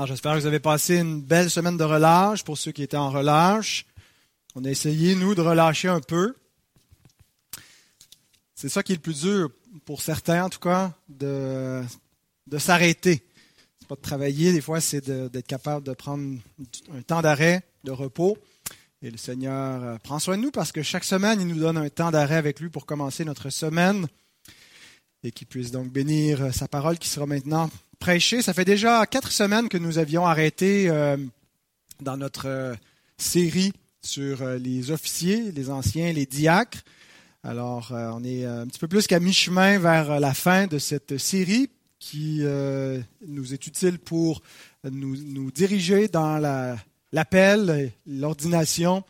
Alors j'espère que vous avez passé une belle semaine de relâche pour ceux qui étaient en relâche. On a essayé, nous, de relâcher un peu. C'est ça qui est le plus dur, pour certains en tout cas, de, de s'arrêter. C'est pas de travailler, des fois c'est d'être capable de prendre un temps d'arrêt, de repos. Et le Seigneur euh, prend soin de nous parce que chaque semaine, il nous donne un temps d'arrêt avec lui pour commencer notre semaine et qu'il puisse donc bénir euh, sa parole qui sera maintenant prêcher. Ça fait déjà quatre semaines que nous avions arrêté euh, dans notre euh, série sur euh, les officiers, les anciens, les diacres. Alors, on est un petit peu plus qu'à mi-chemin vers la fin de cette série qui nous est utile pour nous, nous diriger dans l'appel, l'ordination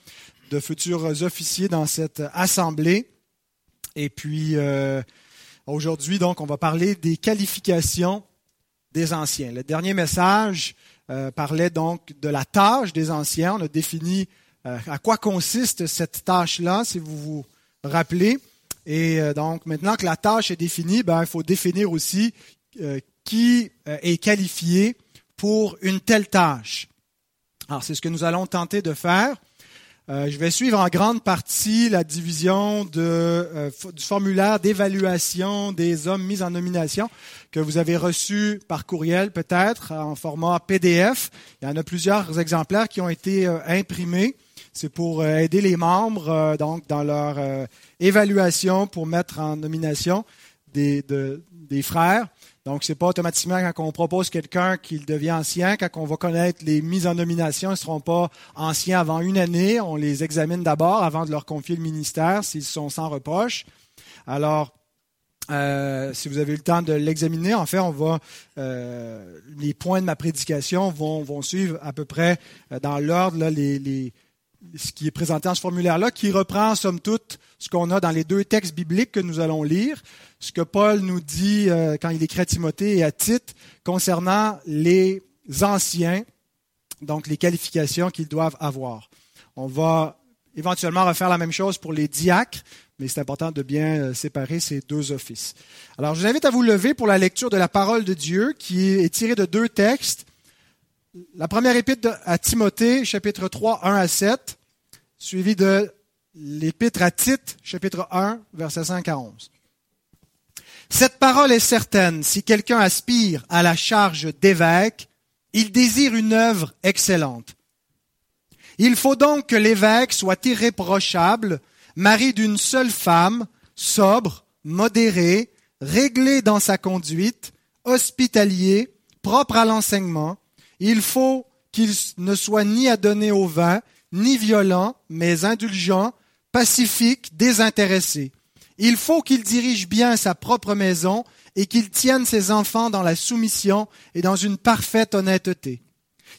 de futurs officiers dans cette assemblée. Et puis, aujourd'hui, donc, on va parler des qualifications des anciens. Le dernier message euh, parlait donc de la tâche des anciens. On a défini euh, à quoi consiste cette tâche-là, si vous vous rappelez. Et euh, donc, maintenant que la tâche est définie, ben, il faut définir aussi qui est qualifié pour une telle tâche. Alors, c'est ce que nous allons tenter de faire. Euh, je vais suivre en grande partie la division de, euh, du formulaire d'évaluation des hommes mis en nomination que vous avez reçu par courriel peut-être en format PDF. Il y en a plusieurs exemplaires qui ont été euh, imprimés. C'est pour aider les membres donc dans leur évaluation pour mettre en nomination des, des frères. Donc, c'est pas automatiquement quand on propose quelqu'un qu'il devient ancien, quand on va connaître les mises en nomination, ils ne seront pas anciens avant une année. On les examine d'abord avant de leur confier le ministère s'ils sont sans reproche. Alors, euh, si vous avez eu le temps de l'examiner, en fait, on va euh, les points de ma prédication vont, vont suivre à peu près euh, dans l'ordre les, ce qui est présenté dans ce formulaire-là, qui reprend, somme toute, ce qu'on a dans les deux textes bibliques que nous allons lire, ce que Paul nous dit euh, quand il écrit à Timothée et à Tite concernant les anciens, donc les qualifications qu'ils doivent avoir. On va éventuellement refaire la même chose pour les diacres, mais c'est important de bien euh, séparer ces deux offices. Alors, je vous invite à vous lever pour la lecture de la parole de Dieu, qui est tirée de deux textes. La première épître à Timothée, chapitre 3, 1 à 7, suivi de l'épître à Tite, chapitre 1, versets 5 à 11. Cette parole est certaine, si quelqu'un aspire à la charge d'évêque, il désire une œuvre excellente. Il faut donc que l'évêque soit irréprochable, mari d'une seule femme, sobre, modéré, réglé dans sa conduite, hospitalier, propre à l'enseignement, il faut qu'il ne soit ni adonné au vin, ni violent, mais indulgent, pacifique, désintéressé. Il faut qu'il dirige bien sa propre maison et qu'il tienne ses enfants dans la soumission et dans une parfaite honnêteté.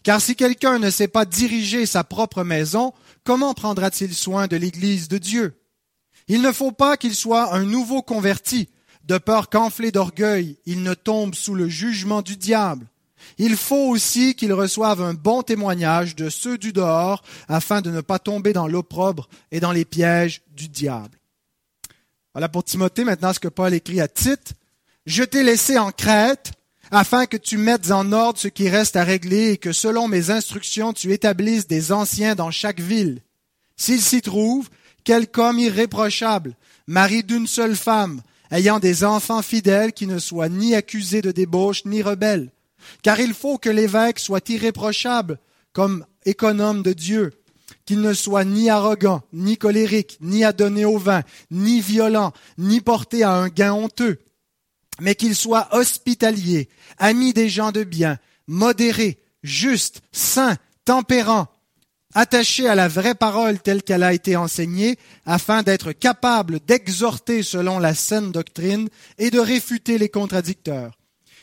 Car si quelqu'un ne sait pas diriger sa propre maison, comment prendra-t-il soin de l'Église de Dieu? Il ne faut pas qu'il soit un nouveau converti, de peur qu'enflé d'orgueil, il ne tombe sous le jugement du diable. Il faut aussi qu'ils reçoivent un bon témoignage de ceux du dehors, afin de ne pas tomber dans l'opprobre et dans les pièges du diable. Voilà pour Timothée maintenant ce que Paul écrit à Tite. Je t'ai laissé en Crète, afin que tu mettes en ordre ce qui reste à régler et que selon mes instructions tu établisses des anciens dans chaque ville. S'il s'y trouve, quelque homme irréprochable, mari d'une seule femme, ayant des enfants fidèles qui ne soient ni accusés de débauche ni rebelles, car il faut que l'évêque soit irréprochable comme économe de Dieu, qu'il ne soit ni arrogant, ni colérique, ni adonné au vin, ni violent, ni porté à un gain honteux, mais qu'il soit hospitalier, ami des gens de bien, modéré, juste, saint, tempérant, attaché à la vraie parole telle qu'elle a été enseignée, afin d'être capable d'exhorter selon la saine doctrine et de réfuter les contradicteurs.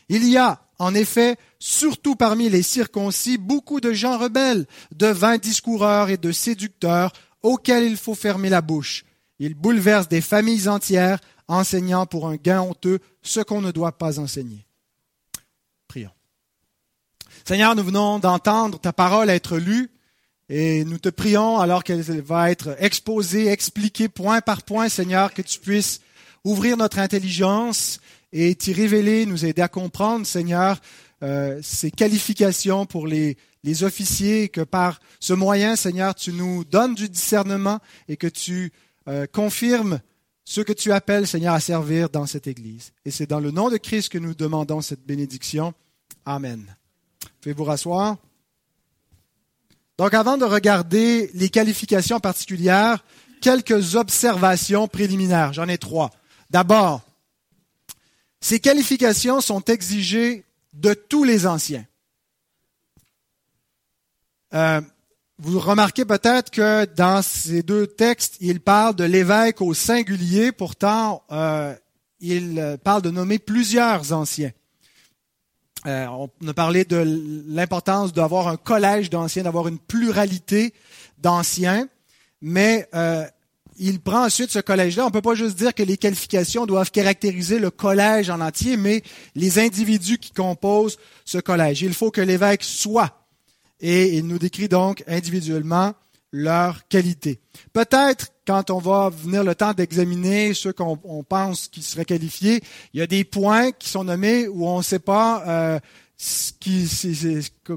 Il y a en effet, surtout parmi les circoncis, beaucoup de gens rebelles, de vains discoureurs et de séducteurs, auxquels il faut fermer la bouche. Ils bouleversent des familles entières, enseignant pour un gain honteux ce qu'on ne doit pas enseigner. Prions. Seigneur, nous venons d'entendre ta parole être lue et nous te prions alors qu'elle va être exposée, expliquée point par point, Seigneur, que tu puisses ouvrir notre intelligence et t'y révéler, nous aider à comprendre, Seigneur, euh, ces qualifications pour les, les officiers, que par ce moyen, Seigneur, tu nous donnes du discernement et que tu euh, confirmes ceux que tu appelles, Seigneur, à servir dans cette Église. Et c'est dans le nom de Christ que nous demandons cette bénédiction. Amen. Pouvez vous rasseoir? Donc avant de regarder les qualifications particulières, quelques observations préliminaires. J'en ai trois. D'abord, ces qualifications sont exigées de tous les anciens. Euh, vous remarquez peut-être que dans ces deux textes, il parle de l'évêque au singulier, pourtant euh, il parle de nommer plusieurs anciens. Euh, on a parlé de l'importance d'avoir un collège d'anciens, d'avoir une pluralité d'anciens, mais euh, il prend ensuite ce collège-là. On ne peut pas juste dire que les qualifications doivent caractériser le collège en entier, mais les individus qui composent ce collège. Il faut que l'évêque soit. Et il nous décrit donc individuellement leur qualité. Peut-être quand on va venir le temps d'examiner ceux qu'on pense qui seraient qualifiés, il y a des points qui sont nommés où on ne sait pas euh, qui,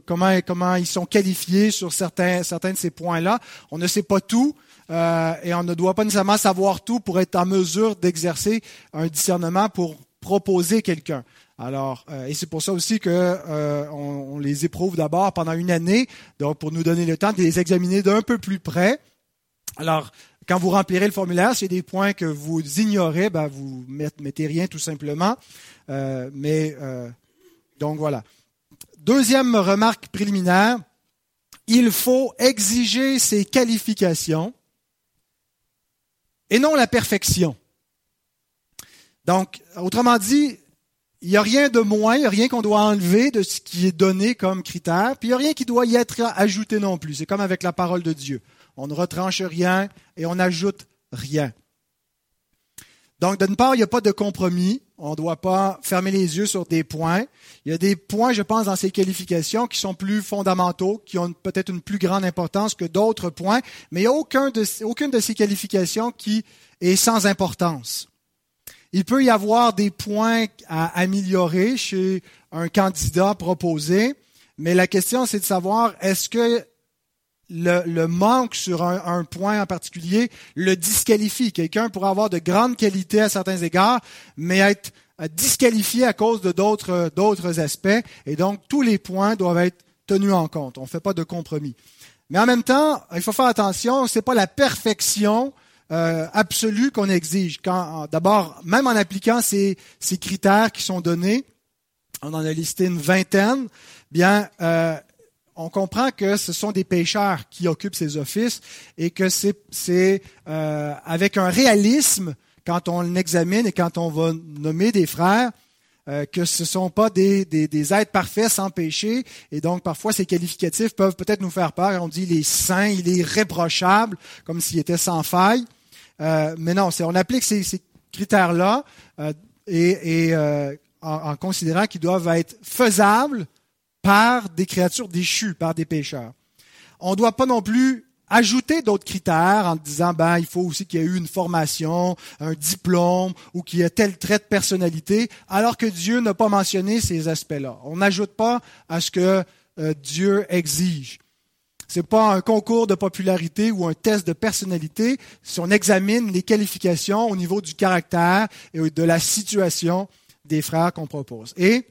comment, ils sont qualifiés sur certains de ces points-là. On ne sait pas tout. Euh, et on ne doit pas nécessairement savoir tout pour être en mesure d'exercer un discernement pour proposer quelqu'un. Alors, euh, et c'est pour ça aussi que euh, on, les éprouve d'abord pendant une année, donc pour nous donner le temps de les examiner d'un peu plus près. Alors, quand vous remplirez le formulaire, s'il y a des points que vous ignorez, ben vous mettez rien tout simplement. mais donc voilà. Deuxième remarque préliminaire, il faut exiger ces qualifications et non la perfection. Donc, autrement dit, il n'y a rien de moins, il n'y a rien qu'on doit enlever de ce qui est donné comme critère, puis il n'y a rien qui doit y être ajouté non plus. C'est comme avec la parole de Dieu. On ne retranche rien et on n'ajoute rien. Donc, d'une part, il n'y a pas de compromis. On ne doit pas fermer les yeux sur des points. Il y a des points, je pense, dans ces qualifications qui sont plus fondamentaux, qui ont peut-être une plus grande importance que d'autres points, mais il n'y a aucun de, aucune de ces qualifications qui est sans importance. Il peut y avoir des points à améliorer chez un candidat proposé, mais la question, c'est de savoir, est-ce que le, manque sur un, point en particulier le disqualifie. Quelqu'un pourrait avoir de grandes qualités à certains égards, mais être euh, disqualifié à cause de d'autres, d'autres aspects. Et donc, tous les points doivent être tenus en compte. On ne fait pas de compromis. Mais en même temps, il faut faire attention, c'est pas la perfection euh, absolue qu'on exige. Quand, d'abord, même en appliquant ces, ces critères qui sont donnés, on en a listé une vingtaine, bien, euh, on comprend que ce sont des pécheurs qui occupent ces offices et que c'est euh, avec un réalisme, quand on examine et quand on va nommer des frères, euh, que ce ne sont pas des, des, êtres parfaits sans péché. Et donc, parfois, ces qualificatifs peuvent peut-être nous faire peur. On dit il est saint, il est réprochable, comme s'il était sans faille. Euh, mais non, on applique ces, critères-là et, en, considérant qu'ils doivent être faisables par des créatures déchues, par des pécheurs. On ne doit pas non plus ajouter d'autres critères en disant ben il faut aussi qu'il y ait eu une formation, un diplôme ou qu'il y ait tel trait de personnalité, alors que Dieu n'a pas mentionné ces aspects-là. On n'ajoute pas à ce que euh, Dieu exige. C'est pas un concours de popularité ou un test de personnalité. Si on examine les qualifications au niveau du caractère et de la situation des frères qu'on propose. Et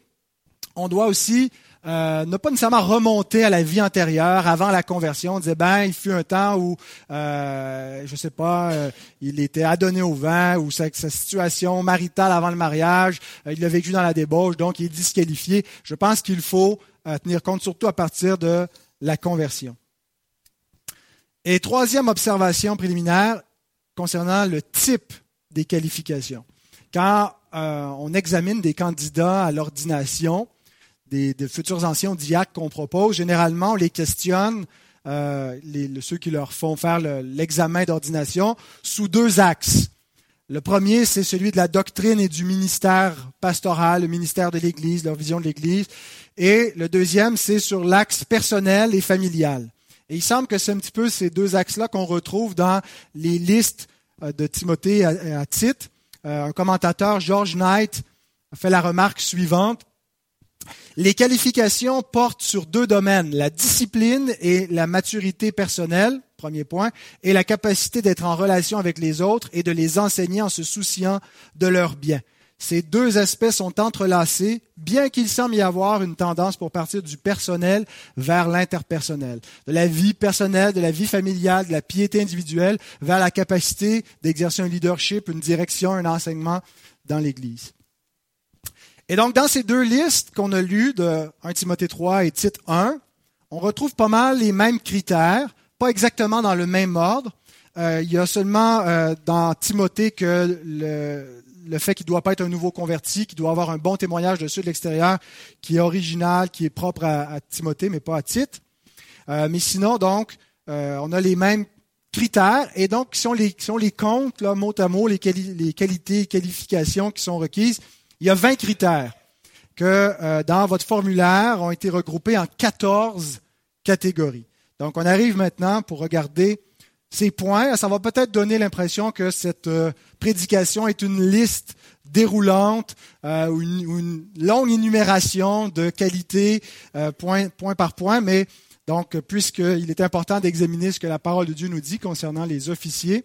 on doit aussi euh, ne pas nécessairement remonter à la vie antérieure, avant la conversion. On disait, ben, il fut un temps où, euh, je sais pas, euh, il était adonné au vent, ou sa, situation maritale avant le mariage, euh, il l'a vécu dans la débauche, donc il est disqualifié. Je pense qu'il faut tenir compte surtout à partir de la conversion. Et troisième observation préliminaire concernant le type des qualifications. Quand on examine des candidats à l'ordination, des, futurs anciens diacres qu'on propose, généralement, on les questionne, euh, ceux qui leur font faire l'examen d'ordination, sous deux axes. Le premier, c'est celui de la doctrine et du ministère pastoral, le ministère de l'Église, leur vision de l'Église. Et le deuxième, c'est sur l'axe personnel et familial. Et il semble que c'est un petit peu ces deux axes-là qu'on retrouve dans les listes euh, de Timothée à, Tite. Euh, un commentateur, George Knight, fait la remarque suivante. Les qualifications portent sur deux domaines, la discipline et la maturité personnelle, premier point, et la capacité d'être en relation avec les autres et de les enseigner en se souciant de leur bien. Ces deux aspects sont entrelacés, bien qu'il semble y avoir une tendance pour partir du personnel vers l'interpersonnel, de la vie personnelle, de la vie familiale, de la piété individuelle, vers la capacité d'exercer un leadership, une direction, un enseignement dans l'Église. Et donc, dans ces deux listes qu'on a lues de 1 Timothée 3 et Tite 1, on retrouve pas mal les mêmes critères, pas exactement dans le même ordre. Euh, il y a seulement euh, dans Timothée que le, le fait qu'il ne doit pas être un nouveau converti, qu'il doit avoir un bon témoignage de ceux de l'extérieur, qui est original, qui est propre à, Timothée, mais pas à Tite. Euh, mais sinon, donc, euh, on a les mêmes critères, et donc, si on les, si les compte, là, mot à mot, les, les qualités, qualifications qui sont requises, il y a 20 critères que euh, dans votre formulaire ont été regroupés en 14 catégories. Donc, on arrive maintenant pour regarder ces points. Ça va peut-être donner l'impression que cette euh, prédication est une liste déroulante euh, ou, une, longue énumération de qualités euh, point, point par point, mais donc puisqu'il est important d'examiner ce que la parole de Dieu nous dit concernant les officiers,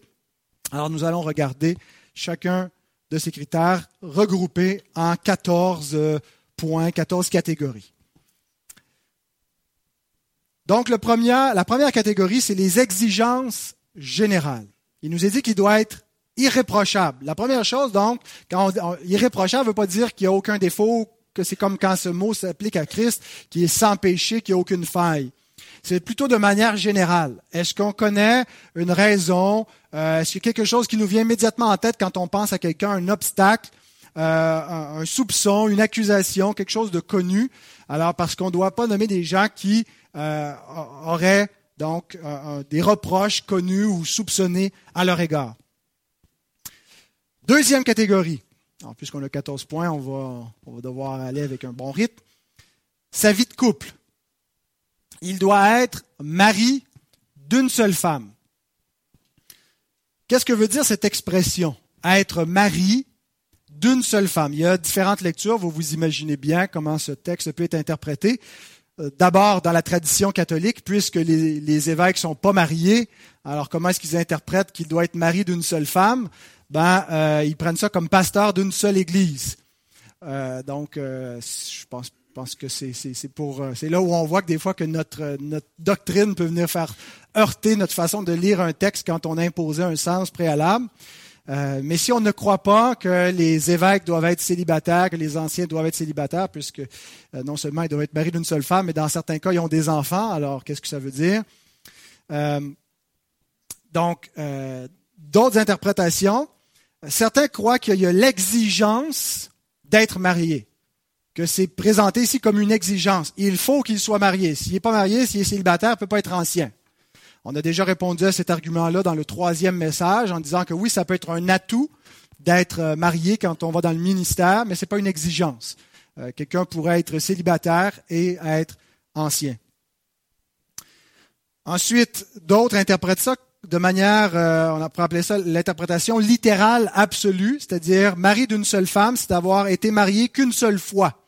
alors nous allons regarder chacun de ces critères regroupés en 14 points, 14 catégories. Donc, la première catégorie, c'est les exigences générales. Il nous est dit qu'il doit être irréprochable. La première chose, donc, quand on, irréprochable ne veut pas dire qu'il n'y a aucun défaut, que c'est comme quand ce mot s'applique à Christ, qui est sans péché, qui n'y a aucune faille. C'est plutôt de manière générale. Est-ce qu'on connaît une raison? Euh, est-ce qu'il y a quelque chose qui nous vient immédiatement en tête quand on pense à quelqu'un, un obstacle, euh, un, soupçon, une accusation, quelque chose de connu? Alors, parce qu'on ne doit pas nommer des gens qui euh, auraient donc des reproches connus ou soupçonnés à leur égard. Deuxième catégorie. Puisqu'on a 14 points, on va, on va devoir aller avec un bon rythme. Sa vie de couple. Il doit être mari d'une seule femme. Qu'est-ce que veut dire cette expression? Être mari d'une seule femme. Il y a différentes lectures, vous vous imaginez bien comment ce texte peut être interprété. Euh, d'abord dans la tradition catholique, puisque les, les évêques sont pas mariés, alors comment est-ce qu'ils interprètent qu'il doit être mari d'une seule femme? Ben, euh, ils prennent ça comme pasteur d'une seule église. Euh, donc, je pense, pense que c'est pour c'est là où on voit que des fois que notre notre doctrine peut venir faire heurter notre façon de lire un texte quand on a imposé un sens préalable. Euh, mais si on ne croit pas que les évêques doivent être célibataires, que les anciens doivent être célibataires, puisque euh, non seulement ils doivent être mariés d'une seule femme, mais dans certains cas, ils ont des enfants, alors qu'est-ce que ça veut dire? Euh, donc, d'autres interprétations. Certains croient qu'il y a l'exigence d'être marié, que c'est présenté ici comme une exigence. Il faut qu'il soit marié. S'il n'est pas marié, s'il est célibataire, il ne peut pas être ancien. On a déjà répondu à cet argument-là dans le troisième message en disant que oui, ça peut être un atout d'être euh, marié quand on va dans le ministère, mais ce n'est pas une exigence. Euh, quelqu'un pourrait être célibataire et être ancien. Ensuite, d'autres interprètent ça de manière, euh, on pourrait appeler ça l'interprétation littérale absolue, c'est-à-dire mari d'une seule femme, c'est d'avoir été marié qu'une seule fois.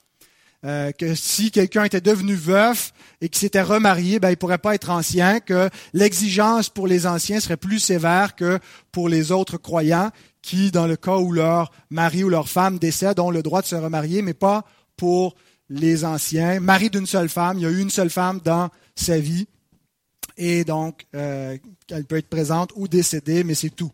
Euh, que si quelqu'un était devenu veuf et qu'il s'était remarié, ben, il pourrait pas être ancien, que l'exigence pour les anciens serait plus sévère que pour les autres croyants qui, dans le cas où leur mari ou leur femme décède, ont le droit de se remarier, mais pas pour les anciens. Mari d'une seule femme, il y a eu une seule femme dans sa vie, et donc euh, elle peut être présente ou décédée, mais c'est tout.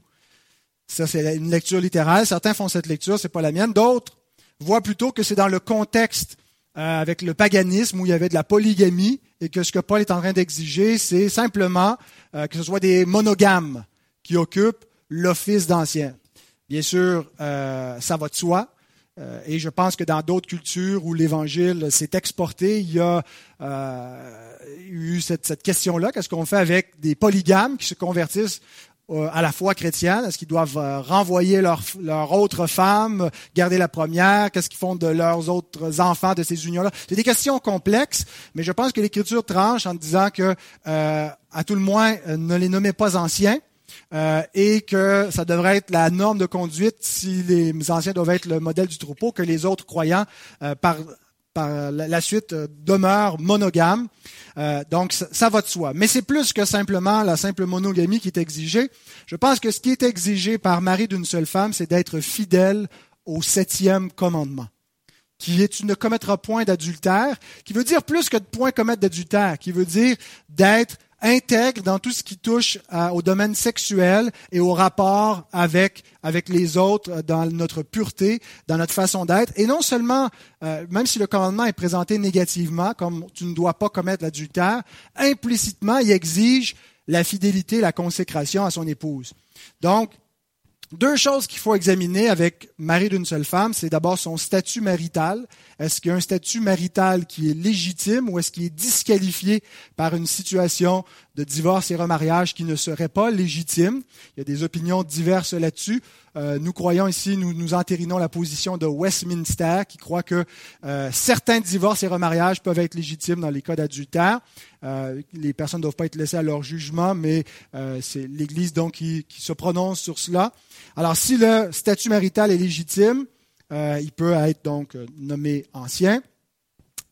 Ça, c'est une lecture littérale. Certains font cette lecture, c'est pas la mienne. D'autres voient plutôt que c'est dans le contexte euh, avec le paganisme où il y avait de la polygamie et que ce que Paul est en train d'exiger, c'est simplement euh, que ce soit des monogames qui occupent l'office d'ancien. Bien sûr, euh, ça va de soi. et je pense que dans d'autres cultures où l'Évangile s'est exporté, il y a eu cette, cette question-là. Qu'est-ce qu'on fait avec des polygames qui se convertissent euh, à la foi chrétienne? Est-ce qu'ils doivent euh, renvoyer leur, leur autre femme, garder la première? Qu'est-ce qu'ils font de leurs autres enfants de ces unions-là? C'est des questions complexes, mais je pense que l'Écriture tranche en disant que, euh, à tout le moins, ne les nommez pas anciens. et que ça devrait être la norme de conduite si les anciens doivent être le modèle du troupeau, que les autres croyants, par, par la suite, demeurent monogames. donc, ça, ça, va de soi. Mais c'est plus que simplement la simple monogamie qui est exigée. Je pense que ce qui est exigé par mari d'une seule femme, c'est d'être fidèle au septième commandement qui est tu ne commettras point d'adultère, qui veut dire plus que de point commettre d'adultère, qui veut dire d'être intègre dans tout ce qui touche au domaine sexuel et au rapport avec avec les autres euh, dans notre pureté, dans notre façon d'être. Et non seulement, euh, même si le commandement est présenté négativement, comme tu ne dois pas commettre l'adultère, implicitement, il exige la fidélité, la consécration à son épouse. Donc, deux choses qu'il faut examiner avec mari d'une seule femme, c'est d'abord son statut marital. Est-ce qu'il y a un statut marital qui est légitime ou est-ce qu'il est disqualifié par une situation de divorce et remariage qui ne serait pas légitime? Il y a des opinions diverses là-dessus. Euh, nous croyons ici, nous, nous entérinons la position de Westminster qui croit que euh, certains divorces et remariages peuvent être légitimes dans les cas d'adultère. Euh, les personnes ne doivent pas être laissées à leur jugement, mais c'est l'Église donc qui, qui se prononce sur cela. Alors, si le statut marital est légitime, il peut être donc nommé ancien.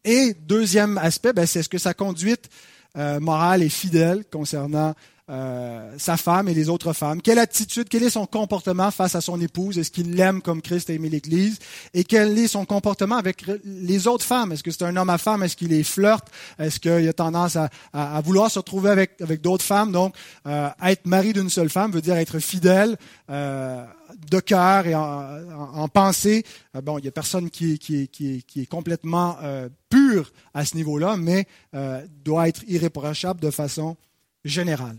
Et deuxième aspect, ben, c'est est-ce que sa conduite euh, morale est fidèle concernant euh, sa femme et les autres femmes. Quelle attitude, quel est son comportement face à son épouse? Est-ce qu'il l'aime comme Christ a aimé l'Église? Et quel est son comportement avec les autres femmes? Est-ce que c'est un homme à femme? Est-ce qu'il les flirte? Est-ce qu'il a tendance à, à, vouloir se retrouver avec, avec d'autres femmes? Donc, euh, être mari d'une seule femme veut dire être fidèle euh, de cœur et en, en, pensée. Euh, bon, il y a personne qui, qui, qui, qui est complètement euh, pur à ce niveau-là, mais doit être irréprochable de façon générale.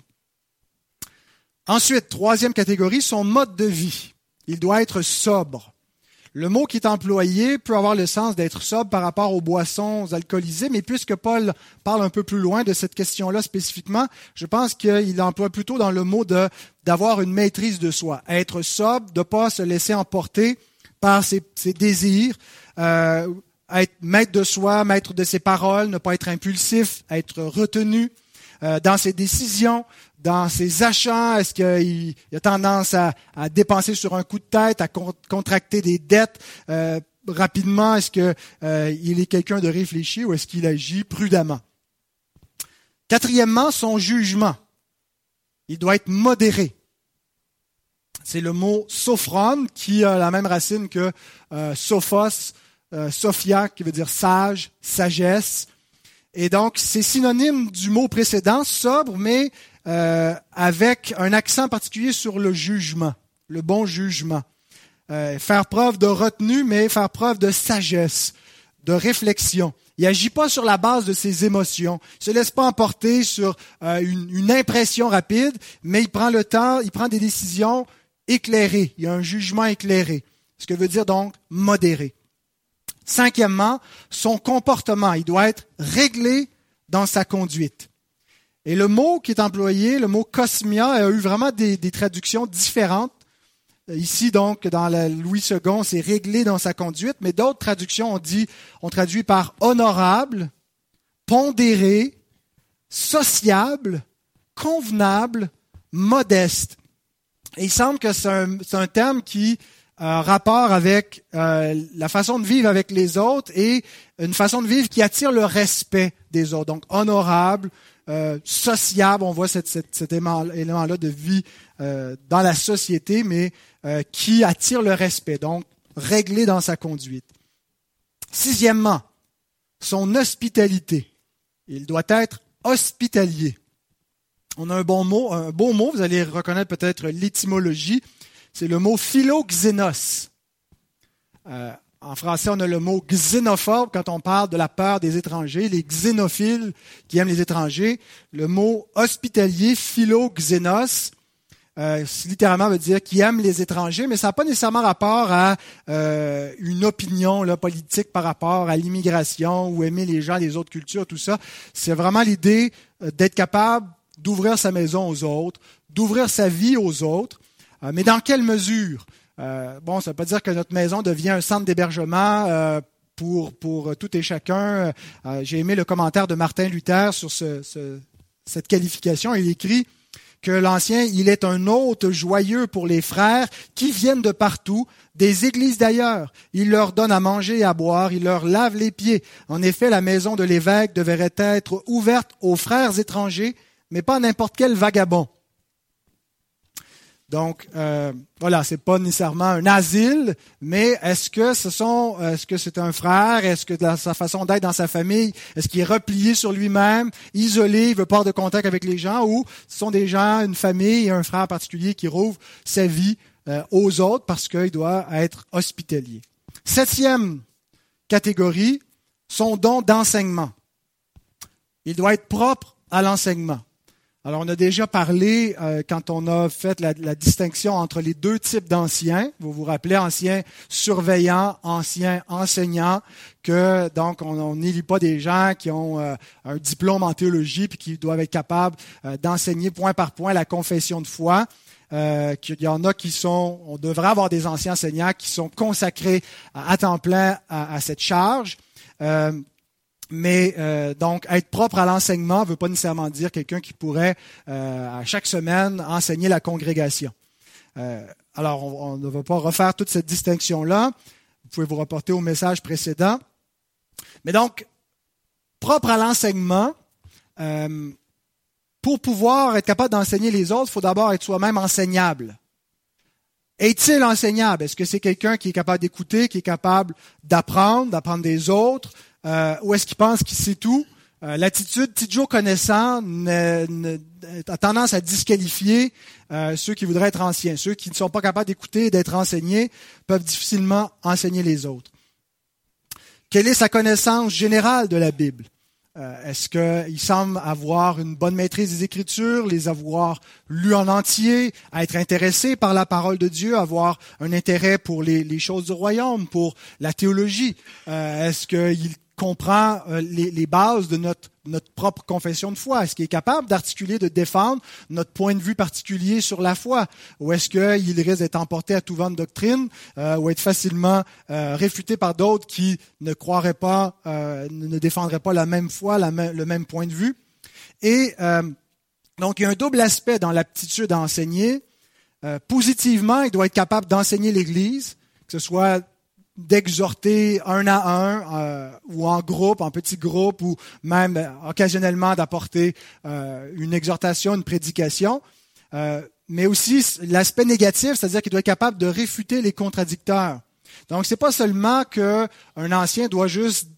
Ensuite, troisième catégorie, son mode de vie. Il doit être sobre. Le mot qui est employé peut avoir le sens d'être sobre par rapport aux boissons alcoolisées, mais puisque Paul parle un peu plus loin de cette question-là spécifiquement, je pense qu'il emploie plutôt dans le mot de d'avoir une maîtrise de soi, être sobre, de ne pas se laisser emporter par ses, désirs, euh, être maître de soi, maître de ses paroles, ne pas être impulsif, être retenu euh, dans ses décisions, dans ses achats? Est-ce qu'il a tendance à, dépenser sur un coup de tête, à contracter des dettes euh, rapidement? Est-ce qu'il euh, est quelqu'un de réfléchi ou est-ce qu'il agit prudemment? Quatrièmement, son jugement. Il doit être modéré. C'est le mot sophron qui a la même racine que euh, sophos, sophia, qui veut dire sage, sagesse. Et donc, c'est synonyme du mot précédent, sobre, mais euh, avec un accent particulier sur le jugement, le bon jugement. Euh, faire preuve de retenue, mais faire preuve de sagesse, de réflexion. Il agit pas sur la base de ses émotions. Il se laisse pas emporter sur euh, une, une, impression rapide, mais il prend le temps, il prend des décisions éclairées. Il y a un jugement éclairé. Ce que veut dire donc modéré. Cinquièmement, son comportement. Il doit être réglé dans sa conduite. Et le mot qui est employé, le mot cosmia, a eu vraiment des, traductions différentes. Ici, donc, dans la Louis II, c'est réglé dans sa conduite, mais d'autres traductions ont dit, ont traduit par honorable, pondéré, sociable, convenable, modeste. Et il semble que c'est un, un, terme qui a rapport avec euh, la façon de vivre avec les autres et une façon de vivre qui attire le respect des autres. Donc, honorable, euh, sociable, on voit cet, élément-là de vie euh, dans la société, mais euh, qui attire le respect, donc réglé dans sa conduite. Sixièmement, son hospitalité. Il doit être hospitalier. On a un bon mot, un beau mot, vous allez reconnaître peut-être l'étymologie, c'est le mot philoxénos. En français, on a le mot xénophobe quand on parle de la peur des étrangers, les xénophiles qui aiment les étrangers. Le mot hospitalier, philoxénos, euh, littéralement veut dire qui aime les étrangers, mais ça n'a pas nécessairement rapport à euh, une opinion politique par rapport à l'immigration ou aimer les gens des autres cultures, tout ça. C'est vraiment l'idée euh, d'être capable d'ouvrir sa maison aux autres, d'ouvrir sa vie aux autres. Mais dans quelle mesure? Euh, bon, ça ne veut pas dire que notre maison devient un centre d'hébergement euh, pour, pour tout et chacun. Euh, j'ai aimé le commentaire de Martin Luther sur ce, cette qualification. Il écrit que l'ancien, il est un hôte joyeux pour les frères qui viennent de partout, des églises d'ailleurs. Il leur donne à manger et à boire, il leur lave les pieds. En effet, la maison de l'évêque devrait être ouverte aux frères étrangers, mais pas n'importe quel vagabond. Donc euh, voilà, c'est pas nécessairement un asile, mais est-ce que ce sont, est-ce que c'est un frère, est-ce que dans sa façon d'être dans sa famille, est-ce qu'il est replié sur lui-même, isolé, il veut pas de contact avec les gens, ou ce sont des gens, une famille, un frère particulier qui rouvre sa vie euh, aux autres parce qu'il doit être hospitalier? Septième catégorie, son don d'enseignement. Il doit être propre à l'enseignement. Alors, on a déjà parlé euh, quand on a fait la, distinction entre les deux types d'anciens. Vous vous rappelez, anciens surveillants, anciens enseignants, que donc on n'élit pas des gens qui ont euh, un diplôme en théologie puis qui doivent être capables euh, d'enseigner point par point la confession de foi. qu'il y en a qui sont, on devrait avoir des anciens enseignants qui sont consacrés à, temps plein à, à cette charge. Mais euh, donc, être propre à l'enseignement ne veut pas nécessairement dire quelqu'un qui pourrait, euh, à chaque semaine, enseigner la congrégation. Euh, alors, on, ne va pas refaire toute cette distinction-là. Vous pouvez vous reporter au message précédent. Mais donc, propre à l'enseignement, pour pouvoir être capable d'enseigner les autres, il faut d'abord être soi-même enseignable. Est-il enseignable? Est-ce que c'est quelqu'un qui est capable d'écouter, qui est capable d'apprendre, d'apprendre des autres, euh, ou est-ce qu'il pense qu'il sait tout? Euh, l'attitude Tidjo connaissant a tendance à disqualifier euh, ceux qui voudraient être anciens. Ceux qui ne sont pas capables d'écouter et d'être enseignés peuvent difficilement enseigner les autres. Quelle est sa connaissance générale de la Bible? Est-ce qu'il semble avoir une bonne maîtrise des Écritures, les avoir lues en entier, être intéressé par la parole de Dieu, avoir un intérêt pour les, les choses du royaume, pour la théologie? Est-ce qu'il comprend euh, les, bases de notre, notre propre confession de foi? Est-ce qu'il est capable d'articuler, de défendre notre point de vue particulier sur la foi? Ou est-ce qu'il risque d'être emporté à tout vent de doctrine euh, ou être facilement euh, réfuté par d'autres qui ne croiraient pas, ne défendraient pas la même foi, le même point de vue? Et donc, il y a un double aspect dans l'aptitude à enseigner. positivement, il doit être capable d'enseigner l'Église, que ce soit d'exhorter un à un euh, ou en groupe, en petit groupe ou même euh, occasionnellement d'apporter euh, une exhortation, une prédication, mais aussi l'aspect négatif, c'est-à-dire qu'il doit être capable de réfuter les contradicteurs. Donc c'est pas seulement que un ancien doit juste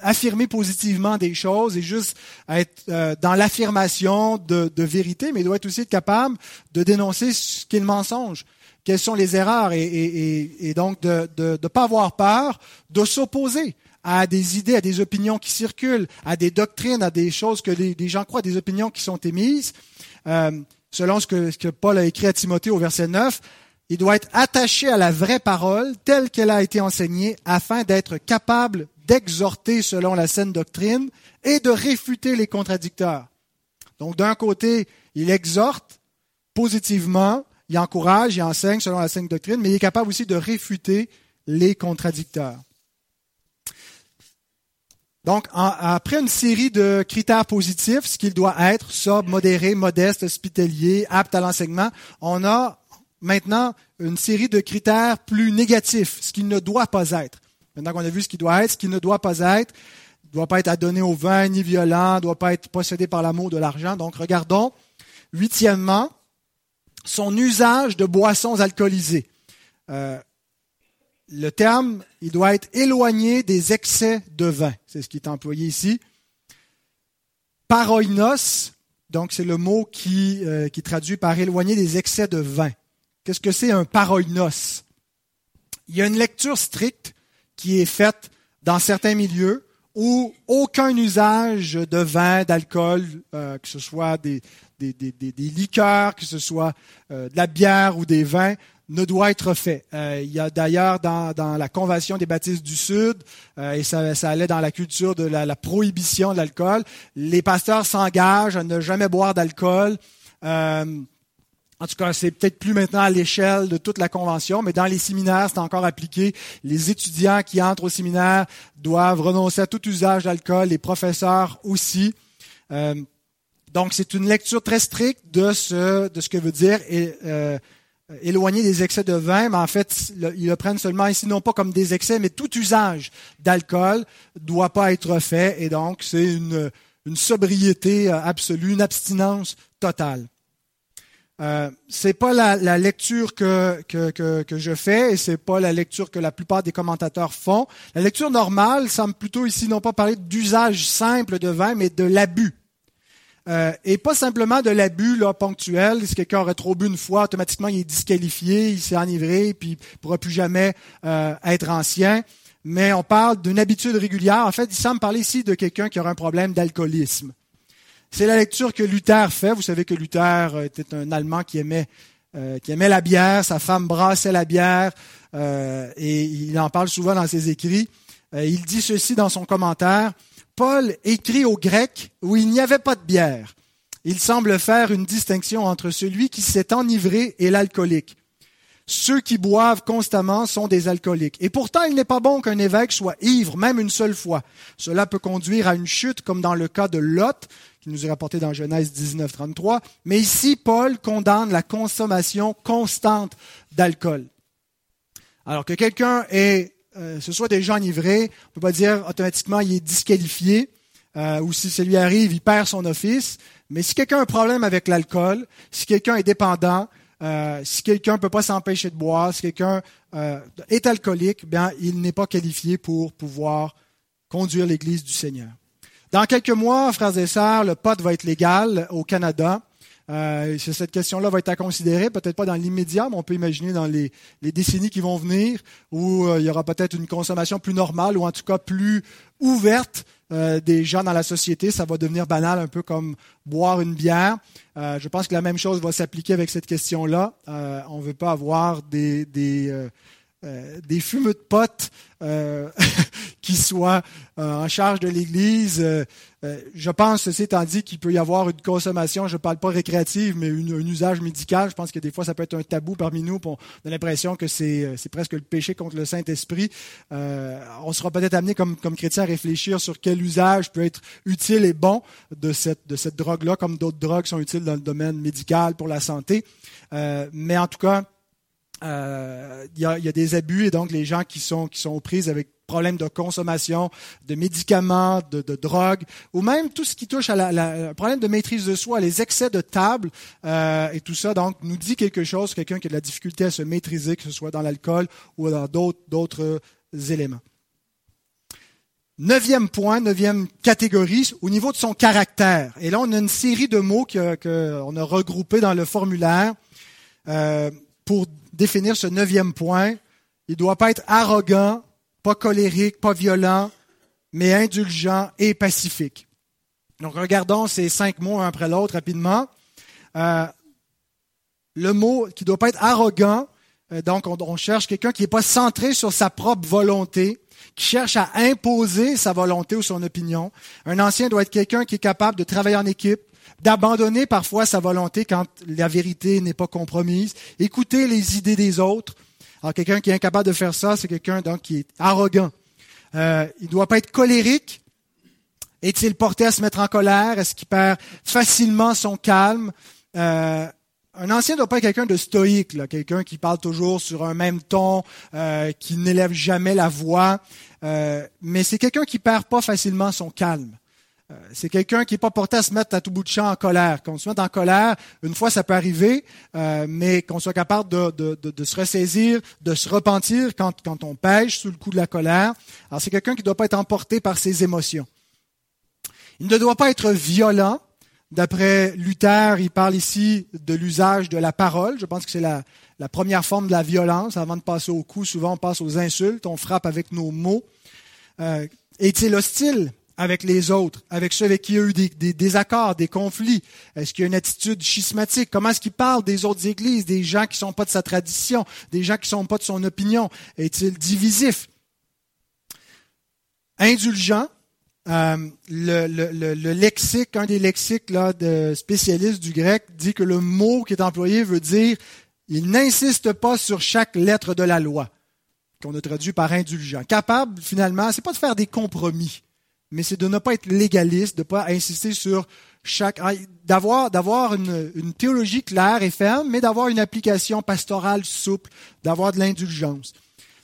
affirmer positivement des choses et juste être dans l'affirmation de, de, vérité, mais il doit aussi être capable de dénoncer ce qui est le mensonge quelles sont les erreurs et, donc de ne pas avoir peur de s'opposer à des idées, à des opinions qui circulent, à des doctrines, à des choses que les, gens croient, des opinions qui sont émises. Euh, selon ce que, ce que Paul a écrit à Timothée au verset 9, il doit être attaché à la vraie parole telle qu'elle a été enseignée afin d'être capable d'exhorter selon la saine doctrine et de réfuter les contradicteurs. Donc d'un côté, il exhorte positivement, il encourage, il enseigne selon la sainte doctrine, mais il est capable aussi de réfuter les contradicteurs. Donc, après une série de critères positifs, ce qu'il doit être, sobre, modéré, modeste, hospitalier, apte à l'enseignement, on a maintenant une série de critères plus négatifs, ce qu'il ne doit pas être. Maintenant qu'on a vu ce qu'il doit être, ce qu'il ne doit pas être, ne doit pas être adonné au vin, ni violent, ne doit pas être possédé par l'amour de l'argent. Donc, regardons. Huitièmement, son usage de boissons alcoolisées. Euh, le terme, il doit être éloigné des excès de vin. C'est ce qui est employé ici. Paroinos, donc c'est le mot qui, euh, traduit par éloigner des excès de vin. Qu'est-ce que c'est un paroinos? Il y a une lecture stricte qui est faite dans certains milieux où aucun usage de vin, d'alcool, euh, que ce soit des, des, liqueurs, que ce soit euh, de la bière ou des vins, ne doit être fait. Euh, il y a d'ailleurs dans, la Convention des baptistes du Sud, euh, et ça, allait dans la culture de la prohibition de l'alcool, les pasteurs s'engagent à ne jamais boire d'alcool. En tout cas, c'est peut-être plus maintenant à l'échelle de toute la convention, mais dans les séminaires, c'est encore appliqué. Les étudiants qui entrent au séminaire doivent renoncer à tout usage d'alcool, les professeurs aussi. Donc, c'est une lecture très stricte de ce, de ce que veut dire euh, éloigner des excès de vin, mais en fait, ils le prennent seulement ici, non pas comme des excès, mais tout usage d'alcool doit pas être fait, et donc c'est une, sobriété euh, absolue, une abstinence totale. Euh, c'est pas la, la lecture que, que, que, que, je fais et c'est pas la lecture que la plupart des commentateurs font. La lecture normale semble plutôt ici non pas parler d'usage simple de vin, mais de l'abus. Euh, et pas simplement de l'abus là, ponctuel. Si quelqu'un aurait trop bu une fois, automatiquement il est disqualifié, il s'est enivré, puis il pourra plus jamais euh, être ancien. Mais on parle d'une habitude régulière. En fait, il semble parler ici de quelqu'un qui aurait un problème d'alcoolisme. C'est la lecture que Luther fait. Vous savez que Luther euh, était un Allemand qui aimait, qui aimait la bière. Sa femme brassait la bière et il en parle souvent dans ses écrits. il dit ceci dans son commentaire. Paul écrit aux Grecs où il n'y avait pas de bière. Il semble faire une distinction entre celui qui s'est enivré et l'alcoolique. Ceux qui boivent constamment sont des alcooliques. Et pourtant, il n'est pas bon qu'un évêque soit ivre, même une seule fois. Cela peut conduire à une chute, comme dans le cas de Lot, qui nous est rapporté dans Genèse 19, 33. Mais ici, Paul condamne la consommation constante d'alcool. Alors que quelqu'un est, euh, ce soit déjà enivré, on peut pas dire automatiquement il est disqualifié, euh, ou si ça lui arrive, il perd son office. Mais si quelqu'un a un problème avec l'alcool, si quelqu'un est dépendant, euh, si quelqu'un ne peut pas s'empêcher de boire, si quelqu'un est alcoolique, bien, il n'est pas qualifié pour pouvoir conduire l'Église du Seigneur. Dans quelques mois, frères et sœurs, le pot va être légal au Canada. Euh, cette question-là va être à considérer, peut-être pas dans l'immédiat, mais on peut imaginer dans les, décennies qui vont venir, où euh, il y aura peut-être une consommation plus normale, ou en tout cas plus ouverte euh, des gens dans la société. Ça va devenir banal, un peu comme boire une bière. Euh, je pense que la même chose va s'appliquer avec cette question-là. on ne veut pas avoir des, des euh, des fumeux de potes euh, qui soient euh, en charge de l'Église. je pense, ceci étant dit, qu'il peut y avoir une consommation, je ne parle pas récréative, mais un usage médical. Je pense que des fois, ça peut être un tabou parmi nous. On a l'impression que c'est presque le péché contre le Saint-Esprit. on sera peut-être amené comme, comme chrétien à réfléchir sur quel usage peut être utile et bon de cette, drogue-là, comme d'autres drogues sont utiles dans le domaine médical pour la santé. mais en tout cas, euh, il y, a, y, a, des abus et donc les gens qui sont, qui sont aux prises avec problèmes de consommation, de médicaments, de, de drogue, ou même tout ce qui touche à la, problème de maîtrise de soi, les excès de table euh, et tout ça, donc nous dit quelque chose, quelqu'un qui a de la difficulté à se maîtriser, que ce soit dans l'alcool ou dans d'autres, d'autres éléments. Neuvième point, neuvième catégorie, au niveau de son caractère. Et là, on a une série de mots qu'on a regroupés dans le formulaire euh, pour définir ce neuvième point. Il ne doit pas être arrogant, pas colérique, pas violent, mais indulgent et pacifique. Donc regardons ces cinq mots un après l'autre rapidement. Euh, le mot qui doit pas être arrogant, euh, donc on, on cherche quelqu'un qui n'est pas centré sur sa propre volonté, qui cherche à imposer sa volonté ou son opinion. Un ancien doit être quelqu'un qui est capable de travailler en équipe, d'abandonner parfois sa volonté quand la vérité n'est pas compromise, écouter les idées des autres. Alors quelqu'un qui est incapable de faire ça, c'est quelqu'un donc qui est arrogant. Euh, il ne doit pas être colérique. Est-il porté à se mettre en colère? Est-ce qu'il perd facilement son calme? Euh, un ancien ne doit pas être quelqu'un de stoïque, quelqu'un qui parle toujours sur un même ton, euh, qui n'élève jamais la voix, mais c'est quelqu'un qui perd pas facilement son calme. Euh, c'est quelqu'un qui n'est pas porté à se mettre à tout bout de champ en colère. Qu'on se mette en colère, une fois ça peut arriver, euh, mais qu'on soit capable de, se ressaisir, de se repentir quand, on pêche sous le coup de la colère. Alors c'est quelqu'un qui ne doit pas être emporté par ses émotions. Il ne doit pas être violent. D'après Luther, il parle ici de l'usage de la parole. Je pense que c'est la, première forme de la violence. Avant de passer au coup, souvent on passe aux insultes, on frappe avec nos mots. Euh, Est-il hostile? Avec les autres, avec ceux avec qui il y a eu des, désaccords, des conflits? Est-ce qu'il y a une attitude schismatique? Comment est-ce qu'il parle des autres églises, des gens qui ne sont pas de sa tradition, des gens qui ne sont pas de son opinion? Est-il divisif? Indulgent, euh, le, lexique, un des lexiques de spécialistes du grec dit que le mot qui est employé veut dire il n'insiste pas sur chaque lettre de la loi, qu'on a traduit par indulgent. Capable, finalement, c'est pas de faire des compromis mais c'est de ne pas être légaliste, de ne pas insister sur chaque, d'avoir, d'avoir une, une, théologie claire et ferme, mais d'avoir une application pastorale souple, d'avoir de l'indulgence.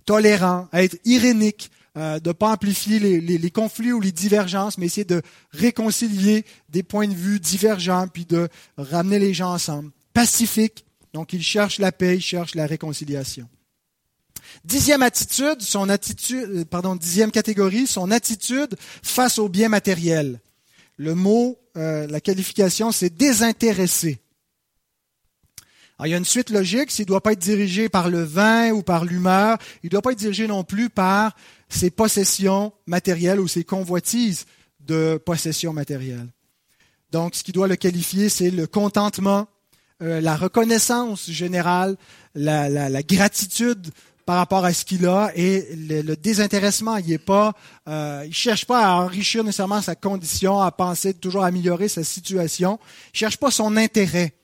Tolérant, être irénique, euh, de ne pas amplifier les, les, les, conflits ou les divergences, mais essayer de réconcilier des points de vue divergents, puis de ramener les gens ensemble. Pacifique, donc il cherche la paix, il cherche la réconciliation. Dixième attitude, son attitude, euh, dixième catégorie, son attitude face au bien matériel. Le mot, euh, la qualification, c'est désintéressé. Il y a une suite logique. S'il ne doit pas être dirigé par le vin ou par l'humeur, il ne doit pas être dirigé non plus par ses possessions matérielles ou ses convoitises de possessions matérielles. Donc, ce qui doit le qualifier, c'est le contentement, euh, la reconnaissance générale, la gratitude par rapport à ce qu'il a et le, désintéressement. Il est pas, euh, il cherche pas à enrichir nécessairement sa condition, à penser toujours à améliorer sa situation. Il cherche pas son intérêt.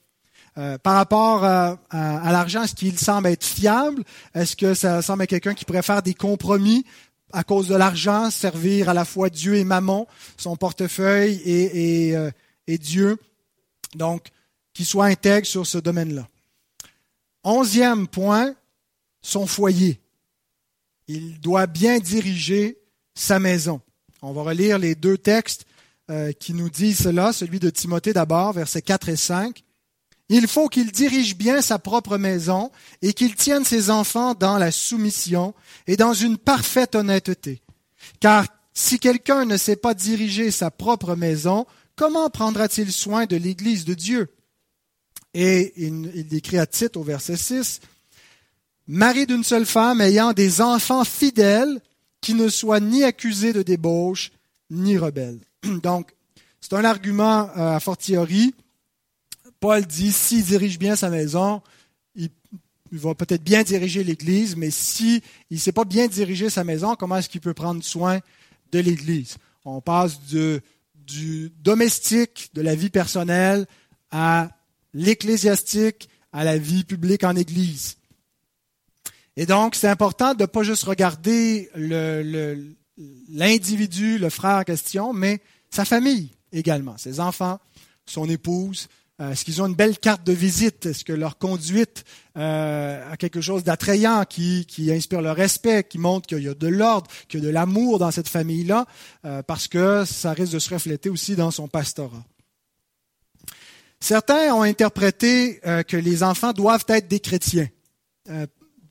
Euh, par rapport à, à, l'argent, est-ce qu'il semble être fiable? Est-ce que ça semble être quelqu'un qui pourrait faire des compromis à cause de l'argent, servir à la fois Dieu et Mammon, son portefeuille et, et, euh, et Dieu? Donc, qu'il soit intègre sur ce domaine-là. Onzième point, son foyer. Il doit bien diriger sa maison. On va relire les deux textes euh, qui nous disent cela, celui de Timothée d'abord, versets 4 et 5. Il faut qu'il dirige bien sa propre maison et qu'il tienne ses enfants dans la soumission et dans une parfaite honnêteté. Car si quelqu'un ne sait pas diriger sa propre maison, comment prendra-t-il soin de l'Église de Dieu? Et il, il écrit à Tite au verset 6, mari d'une seule femme ayant des enfants fidèles qui ne soient ni accusés de débauche ni rebelles. Donc, c'est un argument euh, à fortiori. Paul dit, s'il dirige bien sa maison, il, va peut-être bien diriger l'Église, mais s'il ne sait pas bien diriger sa maison, comment est-ce qu'il peut prendre soin de l'Église? On passe du domestique, de la vie personnelle, à l'ecclésiastique, à la vie publique en Église. Et donc, c'est important de ne pas juste regarder l'individu, le, frère en question, mais sa famille également, ses enfants, son épouse. Euh, est-ce qu'ils ont une belle carte de visite? Est-ce que leur conduite euh, a quelque chose d'attrayant qui, inspire le respect, qui montre qu'il y a de l'ordre, qu'il y a de l'amour dans cette famille-là, euh, parce que ça risque de se refléter aussi dans son pastorat? Certains ont interprété que les enfants doivent être des chrétiens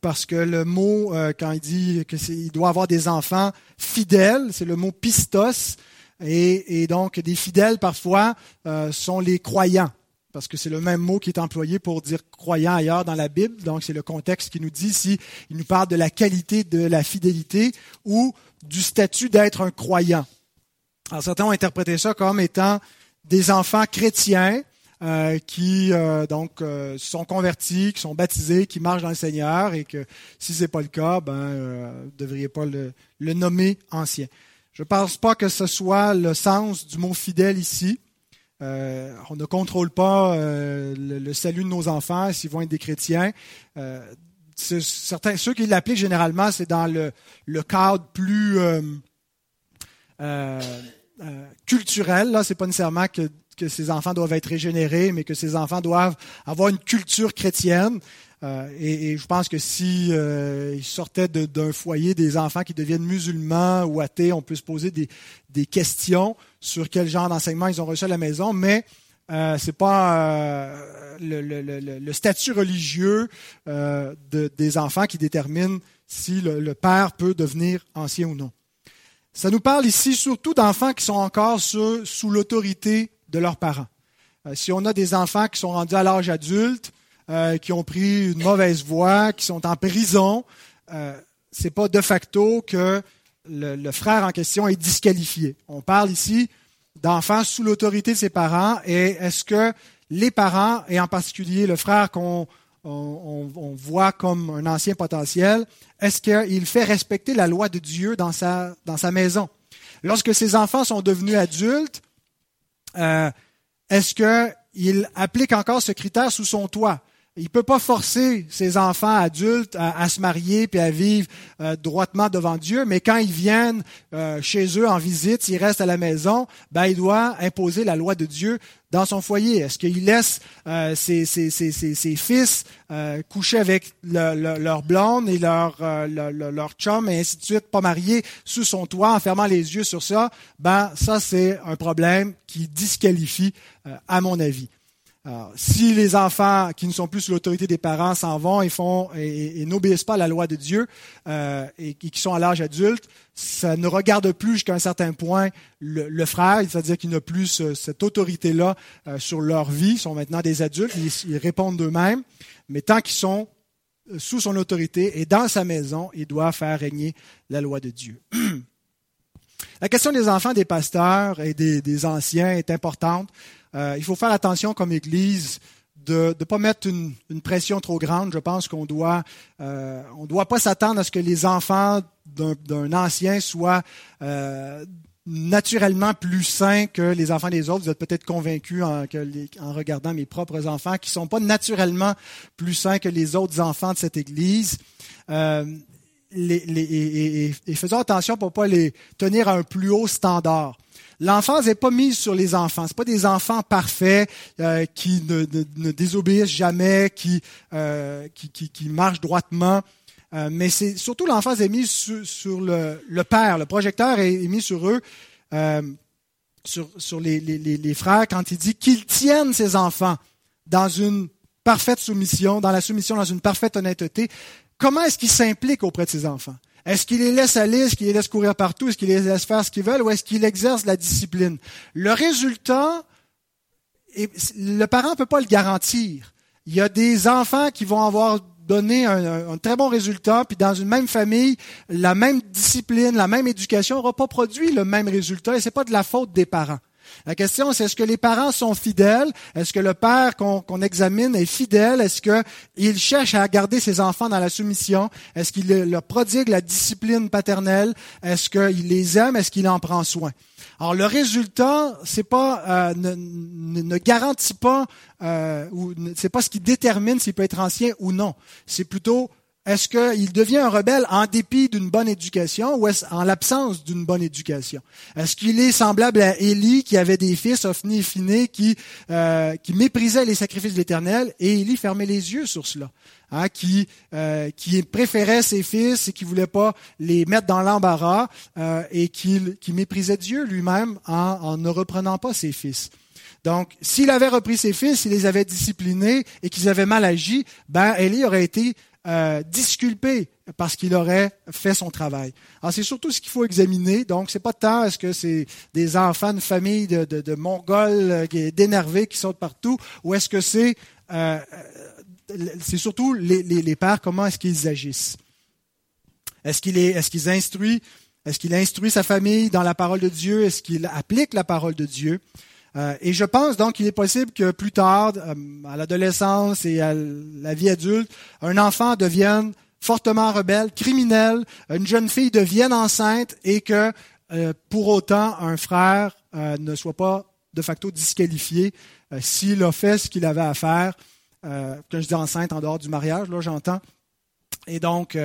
parce que le mot, euh, quand il dit qu'il doit avoir des enfants fidèles, c'est le mot pistos, et, donc des fidèles parfois euh, sont les croyants, parce que c'est le même mot qui est employé pour dire croyant ailleurs dans la Bible, donc c'est le contexte qui nous dit si il nous parle de la qualité de la fidélité ou du statut d'être un croyant. Alors certains ont interprété ça comme étant des enfants chrétiens, euh, qui euh, donc euh, sont convertis, qui sont baptisés, qui marchent dans le Seigneur, et que si c'est pas le cas, ben vous devriez pas le, nommer ancien. Je pense pas que ce soit le sens du mot fidèle ici. on ne contrôle pas le, salut de nos enfants s'ils vont être des chrétiens. certains, ceux qui l'appliquent généralement, c'est dans le, le, cadre plus culturel. Là, c'est pas nécessairement que que ces enfants doivent être régénérés, mais que ces enfants doivent avoir une culture chrétienne. Euh, et, je pense que si euh, sortaient d'un foyer des enfants qui deviennent musulmans ou athées, on peut se poser des, questions sur quel genre d'enseignement ils ont reçu à la maison, mais euh, c'est pas euh, le, statut religieux des enfants qui détermine si le, père peut devenir ancien ou non. Ça nous parle ici surtout d'enfants qui sont encore sous l'autorité de leurs parents. Euh, si on a des enfants qui sont rendus à l'âge adulte, euh, qui ont pris une mauvaise voie, qui sont en prison, euh, c'est pas de facto que le, frère en question est disqualifié. On parle ici d'enfants sous l'autorité de ses parents et est-ce que les parents, et en particulier le frère qu'on on, voit comme un ancien potentiel, est-ce qu'il fait respecter la loi de Dieu dans sa, dans sa maison? Lorsque ses enfants sont devenus adultes, euh, est-ce qu'il applique encore ce critère sous son toit? Il peut pas forcer ses enfants adultes à, se marier puis à vivre euh, droitement devant Dieu, mais quand ils viennent euh, chez eux en visite, s'ils restent à la maison, ben il doit imposer la loi de Dieu dans son foyer. Est-ce qu'il laisse euh, ses, ses, ses, ses, fils coucher avec leur blonde et leur, leur, leur chum et ainsi de suite, pas mariés, sous son toit, en fermant les yeux sur ça? Ben ça c'est un problème qui disqualifie, à mon avis. Si les enfants qui ne sont plus sous l'autorité des parents s'en vont et font et, n'obéissent pas à la loi de Dieu euh, et, qui sont à l'âge adulte, ça ne regarde plus jusqu'à un certain point le, frère, c'est-à-dire qu'ils n'ont plus cette autorité-là euh, sur leur vie, ils sont maintenant des adultes, ils, répondent d'eux-mêmes, mais tant qu'ils sont euh, sous son autorité et dans sa maison, il doit faire régner la loi de Dieu. la question des enfants des pasteurs et des anciens est importante. Euh, il faut faire attention comme Église de ne pas mettre une, pression trop grande. Je pense qu'on doit, euh, on doit pas s'attendre à ce que les enfants d'un ancien soient euh, naturellement plus sains que les enfants des autres. Vous êtes peut-être convaincus en, en, regardant mes propres enfants qui sont pas naturellement plus sains que les autres enfants de cette Église. Euh, les, les, et, et, faisons attention pour pas les tenir à un plus haut standard. L'enfance n'est pas mise sur les enfants. Ce pas des enfants parfaits euh, qui ne, désobéissent jamais, qui, euh, marchent droitement. Euh, mais c'est surtout l'enfance est mise sur, le, père. Le projecteur est, mis sur eux, sur, les, frères, quand il dit qu'ils tiennent ses enfants dans une parfaite soumission, dans la soumission, dans une parfaite honnêteté. Comment est-ce qu'ils s'impliquent auprès de ses enfants? Est-ce qu'il les laisse aller, est-ce qu'il les laisse courir partout, est-ce qu'il les laisse faire ce qu'ils veulent, ou est-ce qu'il exerce la discipline? Le résultat, le parent ne peut pas le garantir. Il y a des enfants qui vont avoir donné un, très bon résultat, puis dans une même famille, la même discipline, la même éducation n'aura pas produit le même résultat, et c'est pas de la faute des parents. La question, c'est est-ce que les parents sont fidèles? Est-ce que le père qu'on examine est fidèle? Est-ce qu'il cherche à garder ses enfants dans la soumission? Est-ce qu'il leur prodigue la discipline paternelle? Est-ce qu'il les aime? Est-ce qu'il en prend soin? Alors le résultat, c'est pas euh, ne, ne, garantit pas euh, ou c'est pas ce qui détermine s'il peut être ancien ou non. C'est plutôt est-ce qu'il devient un rebelle en dépit d'une bonne éducation ou est-ce en l'absence d'une bonne éducation? Est-ce qu'il est semblable à Élie qui avait des fils, Ophni et Phiné, qui, euh, méprisaient les sacrifices de l'Éternel et Élie fermait les yeux sur cela? Hein, qui, euh, qui préférait ses fils et qui voulait pas les mettre dans l'embarras euh, et qui, méprisait Dieu lui-même en, en ne reprenant pas ses fils? Donc, s'il avait repris ses fils, s'il les avait disciplinés et qu'ils avaient mal agi, ben Élie aurait été euh, disculpé parce qu'il aurait fait son travail. Alors c'est surtout ce qu'il faut examiner. Donc c'est pas tant est-ce que c'est des enfants, de famille de, de, de Mongols euh, d'énervés qui sautent partout, ou est-ce que c'est euh, c'est surtout les, les, les, pères comment est-ce qu'ils agissent? Est-ce qu'il est est-ce qu'ils instruisent est-ce qu'il instruit sa famille dans la parole de Dieu? Est-ce qu'il applique la parole de Dieu? Euh, et je pense donc qu'il est possible que plus tard, euh, à l'adolescence et à la vie adulte, un enfant devienne fortement rebelle, criminel, une jeune fille devienne enceinte et que euh, pour autant un frère ne soit pas de facto disqualifié s'il a fait ce qu'il avait à faire. quand je dis enceinte en dehors du mariage, là j'entends. Et donc,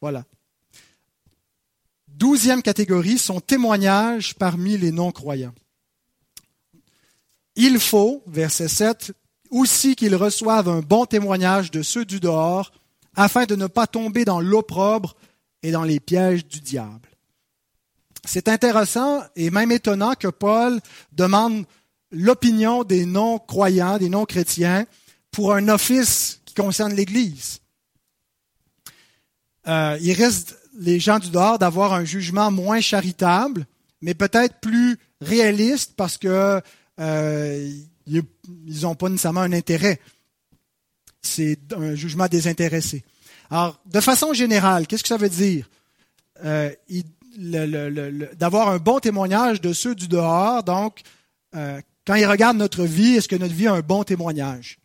voilà. Douzième catégorie, son témoignage parmi les non-croyants. Il faut, verset 7, aussi qu'ils reçoivent un bon témoignage de ceux du dehors, afin de ne pas tomber dans l'opprobre et dans les pièges du diable. C'est intéressant et même étonnant que Paul demande l'opinion des non-croyants, des non-chrétiens, pour un office qui concerne l'Église. Euh, il reste les gens du dehors d'avoir un jugement moins charitable, mais peut-être plus réaliste parce que euh, ils n'ont pas nécessairement un intérêt. C'est un jugement désintéressé. Alors, de façon générale, qu'est-ce que ça veut dire? Euh, d'avoir un bon témoignage de ceux du dehors. Donc, euh, quand ils regardent notre vie, est-ce que notre vie a un bon témoignage?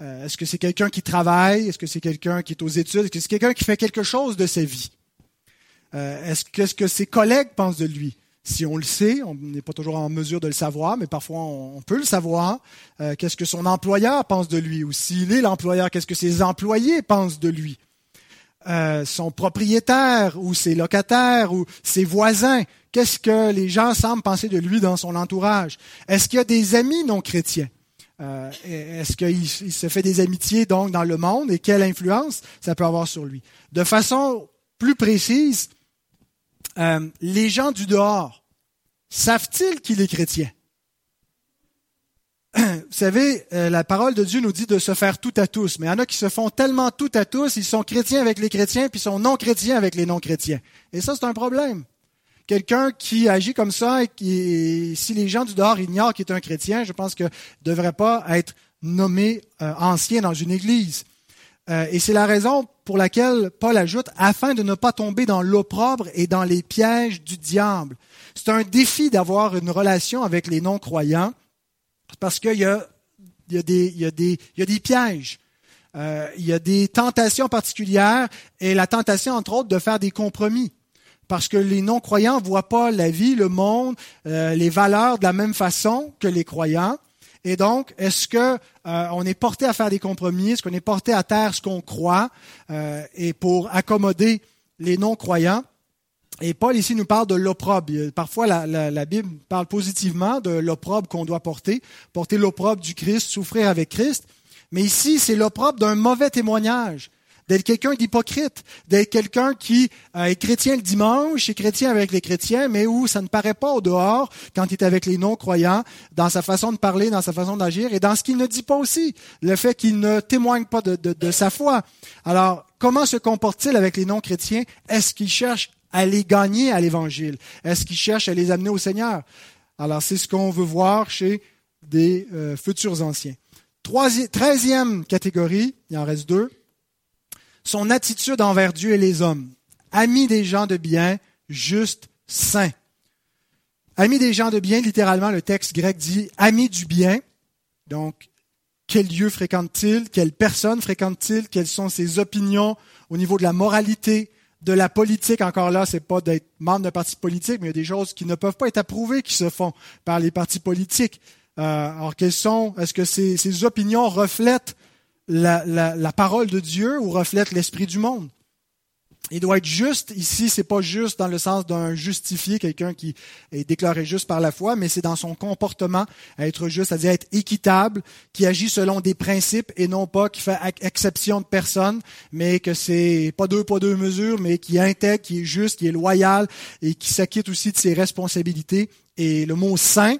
est-ce que c'est quelqu'un qui travaille? Est-ce que c'est quelqu'un qui est aux études? Est-ce que c'est quelqu'un qui fait quelque chose de sa vie? est-ce que, ses collègues pensent de lui? Si on le sait, on n'est pas toujours en mesure de le savoir, mais parfois on, peut le savoir. Euh, qu'est-ce que son employeur pense de lui? Ou s'il est l'employeur, qu'est-ce que ses employés pensent de lui? Euh, Son propriétaire ou ses locataires ou ses voisins, qu'est-ce que les gens semblent penser de lui dans son entourage? Est-ce qu'il y a des amis non chrétiens? Euh, Est-ce qu'il se fait des amitiés donc dans le monde et quelle influence ça peut avoir sur lui? De façon plus précise, euh, les gens du dehors, savent-ils qu'il est chrétien? Vous savez, euh, la parole de Dieu nous dit de se faire tout à tous, mais il y en a qui se font tellement tout à tous, ils sont chrétiens avec les chrétiens, puis ils sont non chrétiens avec les non chrétiens. Et ça, c'est un problème. Quelqu'un qui agit comme ça, et qui, si les gens du dehors ignorent qu'il est un chrétien, je pense que ne devrait pas être nommé euh, ancien dans une église. Et c'est la raison pour laquelle Paul ajoute, afin de ne pas tomber dans l'opprobre et dans les pièges du diable. C'est un défi d'avoir une relation avec les non-croyants, parce qu'il y a, y a des pièges. Euh, il y a des tentations particulières et la tentation, entre autres, de faire des compromis. Parce que les non-croyants ne voient pas la vie, le monde, euh, les valeurs de la même façon que les croyants. Et donc, est-ce que euh, on est porté à faire des compromis? Est-ce qu'on est porté à taire ce qu'on croit euh, et pour accommoder les non-croyants? Et Paul ici nous parle de l'opprobre. Parfois, la, la, Bible parle positivement de l'opprobre qu'on doit porter, porter l'opprobre du Christ, souffrir avec Christ. Mais ici, c'est l'opprobre d'un mauvais témoignage d'être quelqu'un d'hypocrite, d'être quelqu'un qui euh, est chrétien le dimanche, est chrétien avec les chrétiens, mais où ça ne paraît pas au dehors quand il est avec les non-croyants, dans sa façon de parler, dans sa façon d'agir, et dans ce qu'il ne dit pas aussi, le fait qu'il ne témoigne pas de, de sa foi. Alors, comment se comporte-t-il avec les non-chrétiens? Est-ce qu'il cherche à les gagner à l'Évangile? Est-ce qu'il cherche à les amener au Seigneur? Alors, c'est ce qu'on veut voir chez des euh, futurs anciens. Treizième catégorie, il en reste deux, son attitude envers Dieu et les hommes. Ami des gens de bien, juste, saint. Ami des gens de bien, littéralement, le texte grec dit ami du bien. Donc, quel lieu fréquente-t-il? Quelle personne fréquente-t-il? Quelles sont ses opinions au niveau de la moralité, de la politique? Encore là, c'est pas d'être membre d'un parti politique, mais il y a des choses qui ne peuvent pas être approuvées qui se font par les partis politiques. Euh, alors, quelles sont, est-ce que ces, ces opinions reflètent la, parole de Dieu ou reflète l'esprit du monde. Il doit être juste. Ici, c'est pas juste dans le sens d'un justifié, quelqu'un qui est déclaré juste par la foi, mais c'est dans son comportement être juste, c'est-à-dire être équitable, qui agit selon des principes et non pas qui fait exception de personne, mais que c'est pas deux, pas deux mesures, mais qui intègre, qui est juste, qui est loyal et qui s'acquitte aussi de ses responsabilités. Et le mot saint,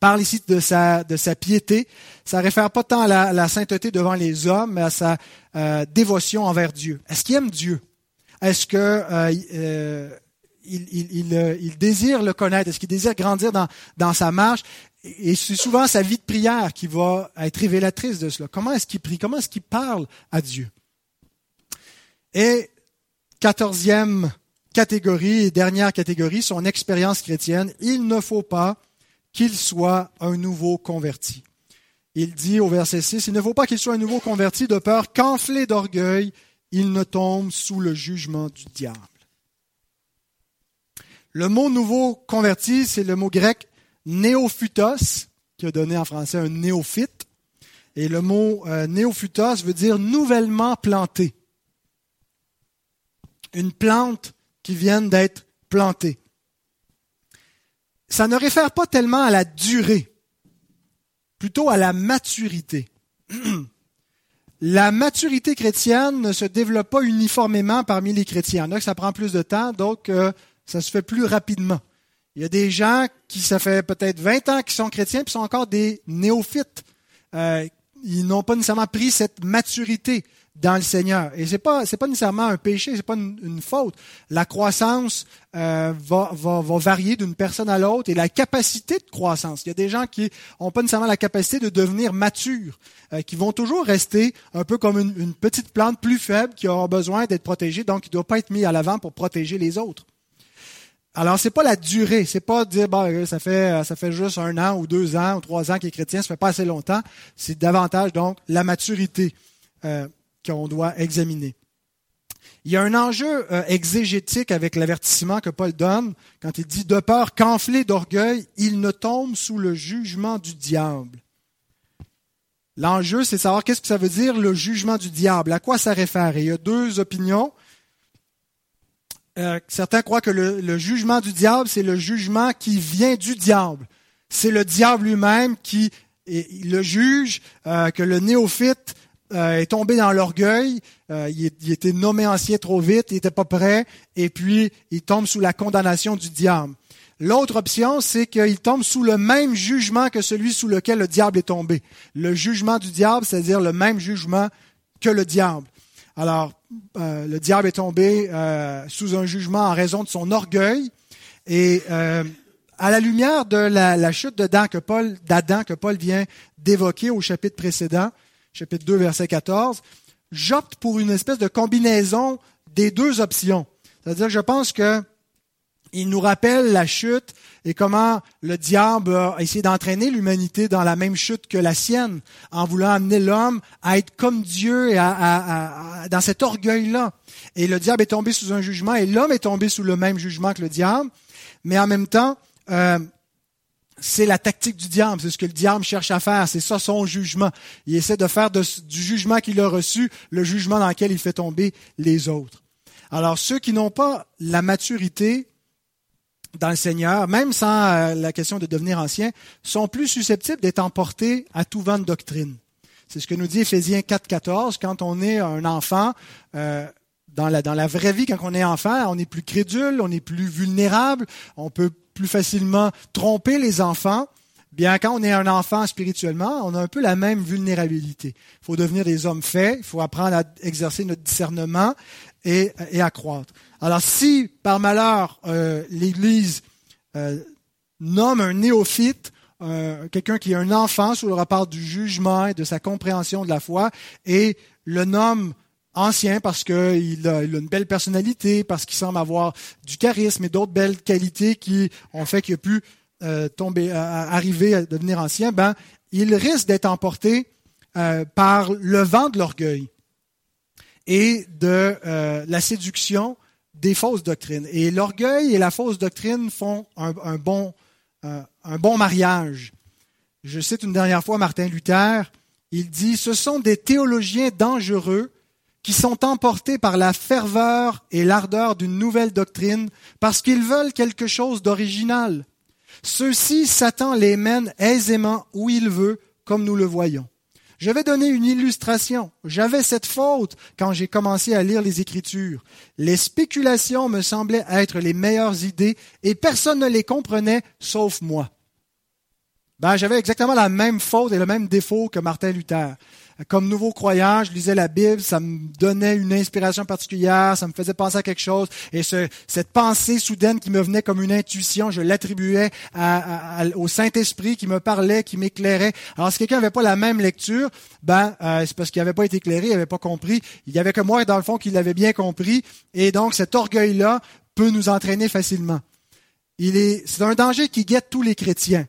parle ici de sa piété. Ça réfère pas tant à la, sainteté devant les hommes, mais à sa euh, dévotion envers Dieu. Est-ce qu'il aime Dieu? Est-ce que euh, euh, il, il, désire le connaître? Est-ce qu'il désire grandir dans, dans sa marche? Et c'est souvent sa vie de prière qui va être révélatrice de cela. Comment est-ce qu'il prie? Comment est-ce qu'il parle à Dieu? Et quatorzième catégorie et dernière catégorie, son expérience chrétienne. Il ne faut pas qu'il soit un nouveau converti. Il dit au verset 6, il ne faut pas qu'il soit un nouveau converti de peur qu'enflé d'orgueil, il ne tombe sous le jugement du diable. Le mot nouveau converti, c'est le mot grec néophytos, qui a donné en français un néophyte. Et le mot euh, néophytos veut dire nouvellement planté. Une plante qui vient d'être plantée ça ne réfère pas tellement à la durée, plutôt à la maturité. La maturité chrétienne ne se développe pas uniformément parmi les chrétiens. Il y en a que ça prend plus de temps, donc ça se fait plus rapidement. Il y a des gens qui, ça fait peut-être 20 ans qu'ils sont chrétiens, puis sont encore des néophytes. Euh, ils n'ont pas nécessairement pris cette maturité dans le Seigneur. Et c'est pas c'est pas nécessairement un péché, c'est pas une, faute. La croissance euh, va, va, va varier d'une personne à l'autre et la capacité de croissance. Il y a des gens qui ont pas nécessairement la capacité de devenir matures, euh, qui vont toujours rester un peu comme une, une petite plante plus faible qui aura besoin d'être protégée, donc qui ne doit pas être mis à l'avant pour protéger les autres. Alors, c'est pas la durée, c'est pas dire bah, ça fait ça fait juste un an ou deux ans ou trois ans qu'il est chrétien, ça fait pas assez longtemps. C'est davantage donc la maturité. Euh, qu'on doit examiner. Il y a un enjeu euh, exégétique avec l'avertissement que Paul donne quand il dit de peur qu'enflé d'orgueil, il ne tombe sous le jugement du diable. L'enjeu, c'est savoir qu'est-ce que ça veut dire le jugement du diable, à quoi ça réfère? il y a deux opinions. Euh, certains croient que le, jugement du diable, c'est le jugement qui vient du diable. C'est le diable lui-même qui le juge, euh, que le néophyte euh, est tombé dans l'orgueil, il, il, était nommé ancien trop vite, il n'était pas prêt, et puis il tombe sous la condamnation du diable. L'autre option, c'est qu'il tombe sous le même jugement que celui sous lequel le diable est tombé. Le jugement du diable, c'est-à-dire le même jugement que le diable. Alors, euh, le diable est tombé euh, sous un jugement en raison de son orgueil. Et euh, à la lumière de la, chute que d'Adam que Paul vient d'évoquer au chapitre précédent, chapitre 2, verset 14, j'opte pour une espèce de combinaison des deux options. C'est-à-dire que je pense que il nous rappelle la chute et comment le diable a essayé d'entraîner l'humanité dans la même chute que la sienne, en voulant amener l'homme à être comme Dieu et à, dans cet orgueil-là. Et le diable est tombé sous un jugement et l'homme est tombé sous le même jugement que le diable, mais en même temps, euh, c'est la tactique du diable, c'est ce que le diable cherche à faire, c'est ça son jugement. Il essaie de faire du jugement qu'il a reçu le jugement dans lequel il fait tomber les autres. Alors ceux qui n'ont pas la maturité dans le Seigneur, même sans euh, la question de devenir ancien, sont plus susceptibles d'être emportés à tout vent de doctrine. C'est ce que nous dit Éphésiens 4.14. Quand on est un enfant, euh, dans, la, dans la vraie vie, quand on est enfant, on est plus crédule, on est plus vulnérable, on peut plus facilement tromper les enfants. Bien, quand on est un enfant spirituellement, on a un peu la même vulnérabilité. Il faut devenir des hommes faits, il faut apprendre à exercer notre discernement et, et à croître. Alors si par malheur euh, l'Église euh, nomme un néophyte, euh, quelqu'un qui est un enfant sous le rapport du jugement et de sa compréhension de la foi, et le nomme ancien parce qu'il a, une belle personnalité, parce qu'il semble avoir du charisme et d'autres belles qualités qui ont fait qu'il a pu tomber, arriver à devenir ancien, ben, il risque d'être emporté par le vent de l'orgueil et de la séduction des fausses doctrines. Et l'orgueil et la fausse doctrine font euh, un bon mariage. Je cite une dernière fois Martin Luther. Il dit, ce sont des théologiens dangereux qui sont emportés par la ferveur et l'ardeur d'une nouvelle doctrine parce qu'ils veulent quelque chose d'original. Ceux-ci, Satan les mène aisément où il veut, comme nous le voyons. Je vais donner une illustration. J'avais cette faute quand j'ai commencé à lire les Écritures. Les spéculations me semblaient être les meilleures idées et personne ne les comprenait sauf moi. Ben, j'avais exactement la même faute et le même défaut que Martin Luther comme nouveau croyant, je lisais la Bible, ça me donnait une inspiration particulière, ça me faisait penser à quelque chose, et cette pensée soudaine qui me venait comme une intuition, je l'attribuais au Saint-Esprit qui me parlait, qui m'éclairait. Alors si quelqu'un n'avait pas la même lecture, ben euh, c'est parce qu'il n'avait pas été éclairé, il n'avait pas compris. Il y avait que moi, dans le fond, qui l'avait bien compris, et donc cet orgueil-là peut nous entraîner facilement. Il est, c'est un danger qui guette tous les chrétiens.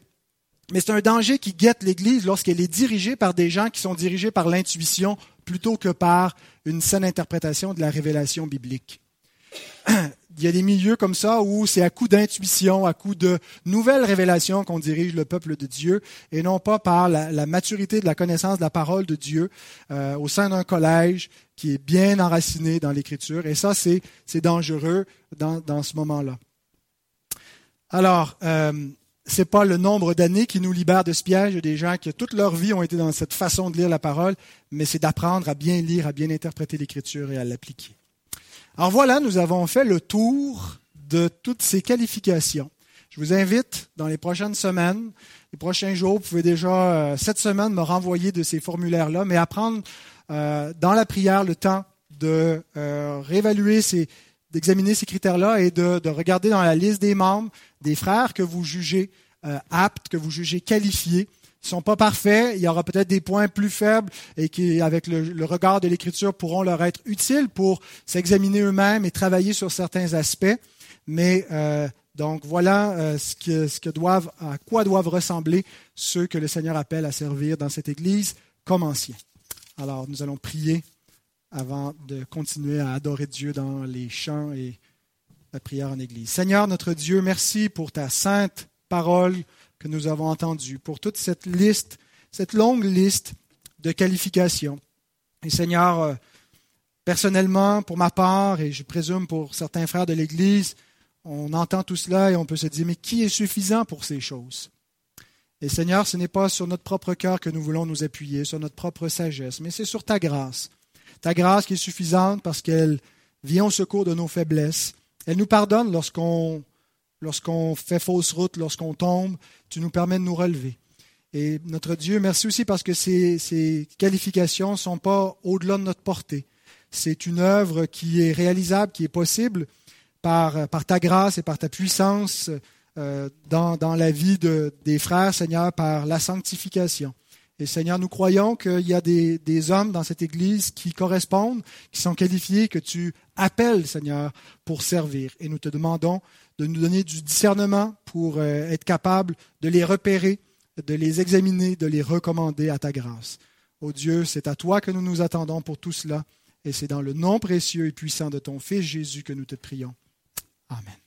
Mais c'est un danger qui guette l'Église lorsqu'elle est dirigée par des gens qui sont dirigés par l'intuition plutôt que par une saine interprétation de la révélation biblique. Il y a des milieux comme ça où c'est à coup d'intuition, à coup de nouvelles révélations qu'on dirige le peuple de Dieu et non pas par la, maturité de la connaissance de la parole de Dieu euh, au sein d'un collège qui est bien enraciné dans l'Écriture. Et ça, c'est dangereux dans, ce moment-là. Alors, euh, c'est pas le nombre d'années qui nous libère de ce piège. des gens qui toute leur vie ont été dans cette façon de lire la parole, mais c'est d'apprendre à bien lire, à bien interpréter l'Écriture et à l'appliquer. Alors voilà, nous avons fait le tour de toutes ces qualifications. Je vous invite dans les prochaines semaines, les prochains jours, vous pouvez déjà euh, cette semaine me renvoyer de ces formulaires-là, mais apprendre euh, dans la prière le temps de euh, réévaluer ces, d'examiner ces critères-là et de, regarder dans la liste des membres des frères que vous jugez euh, aptes, que vous jugez qualifiés. Ils ne sont pas parfaits, il y aura peut-être des points plus faibles et qui, avec le, regard de l'Écriture, pourront leur être utiles pour s'examiner eux-mêmes et travailler sur certains aspects. Mais euh, donc voilà euh, ce, que, ce que doivent, à quoi doivent ressembler ceux que le Seigneur appelle à servir dans cette Église comme anciens. Alors nous allons prier avant de continuer à adorer Dieu dans les chants et la prière en Église. Seigneur notre Dieu, merci pour ta sainte parole que nous avons entendue, pour toute cette liste, cette longue liste de qualifications. Et Seigneur, euh, personnellement, pour ma part, et je présume pour certains frères de l'Église, on entend tout cela et on peut se dire, mais qui est suffisant pour ces choses? Et Seigneur, ce n'est pas sur notre propre cœur que nous voulons nous appuyer, sur notre propre sagesse, mais c'est sur ta grâce. Ta grâce qui est suffisante parce qu'elle vient au secours de nos faiblesses. Elle nous pardonne lorsqu'on fait fausse route, lorsqu'on tombe. Tu nous permets de nous relever. Et notre Dieu, merci aussi parce que ces, ces qualifications ne sont pas au-delà de notre portée. C'est une œuvre qui est réalisable, qui est possible par, ta grâce et par ta puissance euh, dans, la vie de, des frères, Seigneur, par la sanctification. Et Seigneur, nous croyons qu'il y a des, hommes dans cette Église qui correspondent, qui sont qualifiés, que tu appelles, Seigneur, pour servir. Et nous te demandons de nous donner du discernement pour euh, être capable de les repérer, de les examiner, de les recommander à ta grâce. Ô Dieu, c'est à toi que nous nous attendons pour tout cela. Et c'est dans le nom précieux et puissant de ton Fils Jésus que nous te prions. Amen.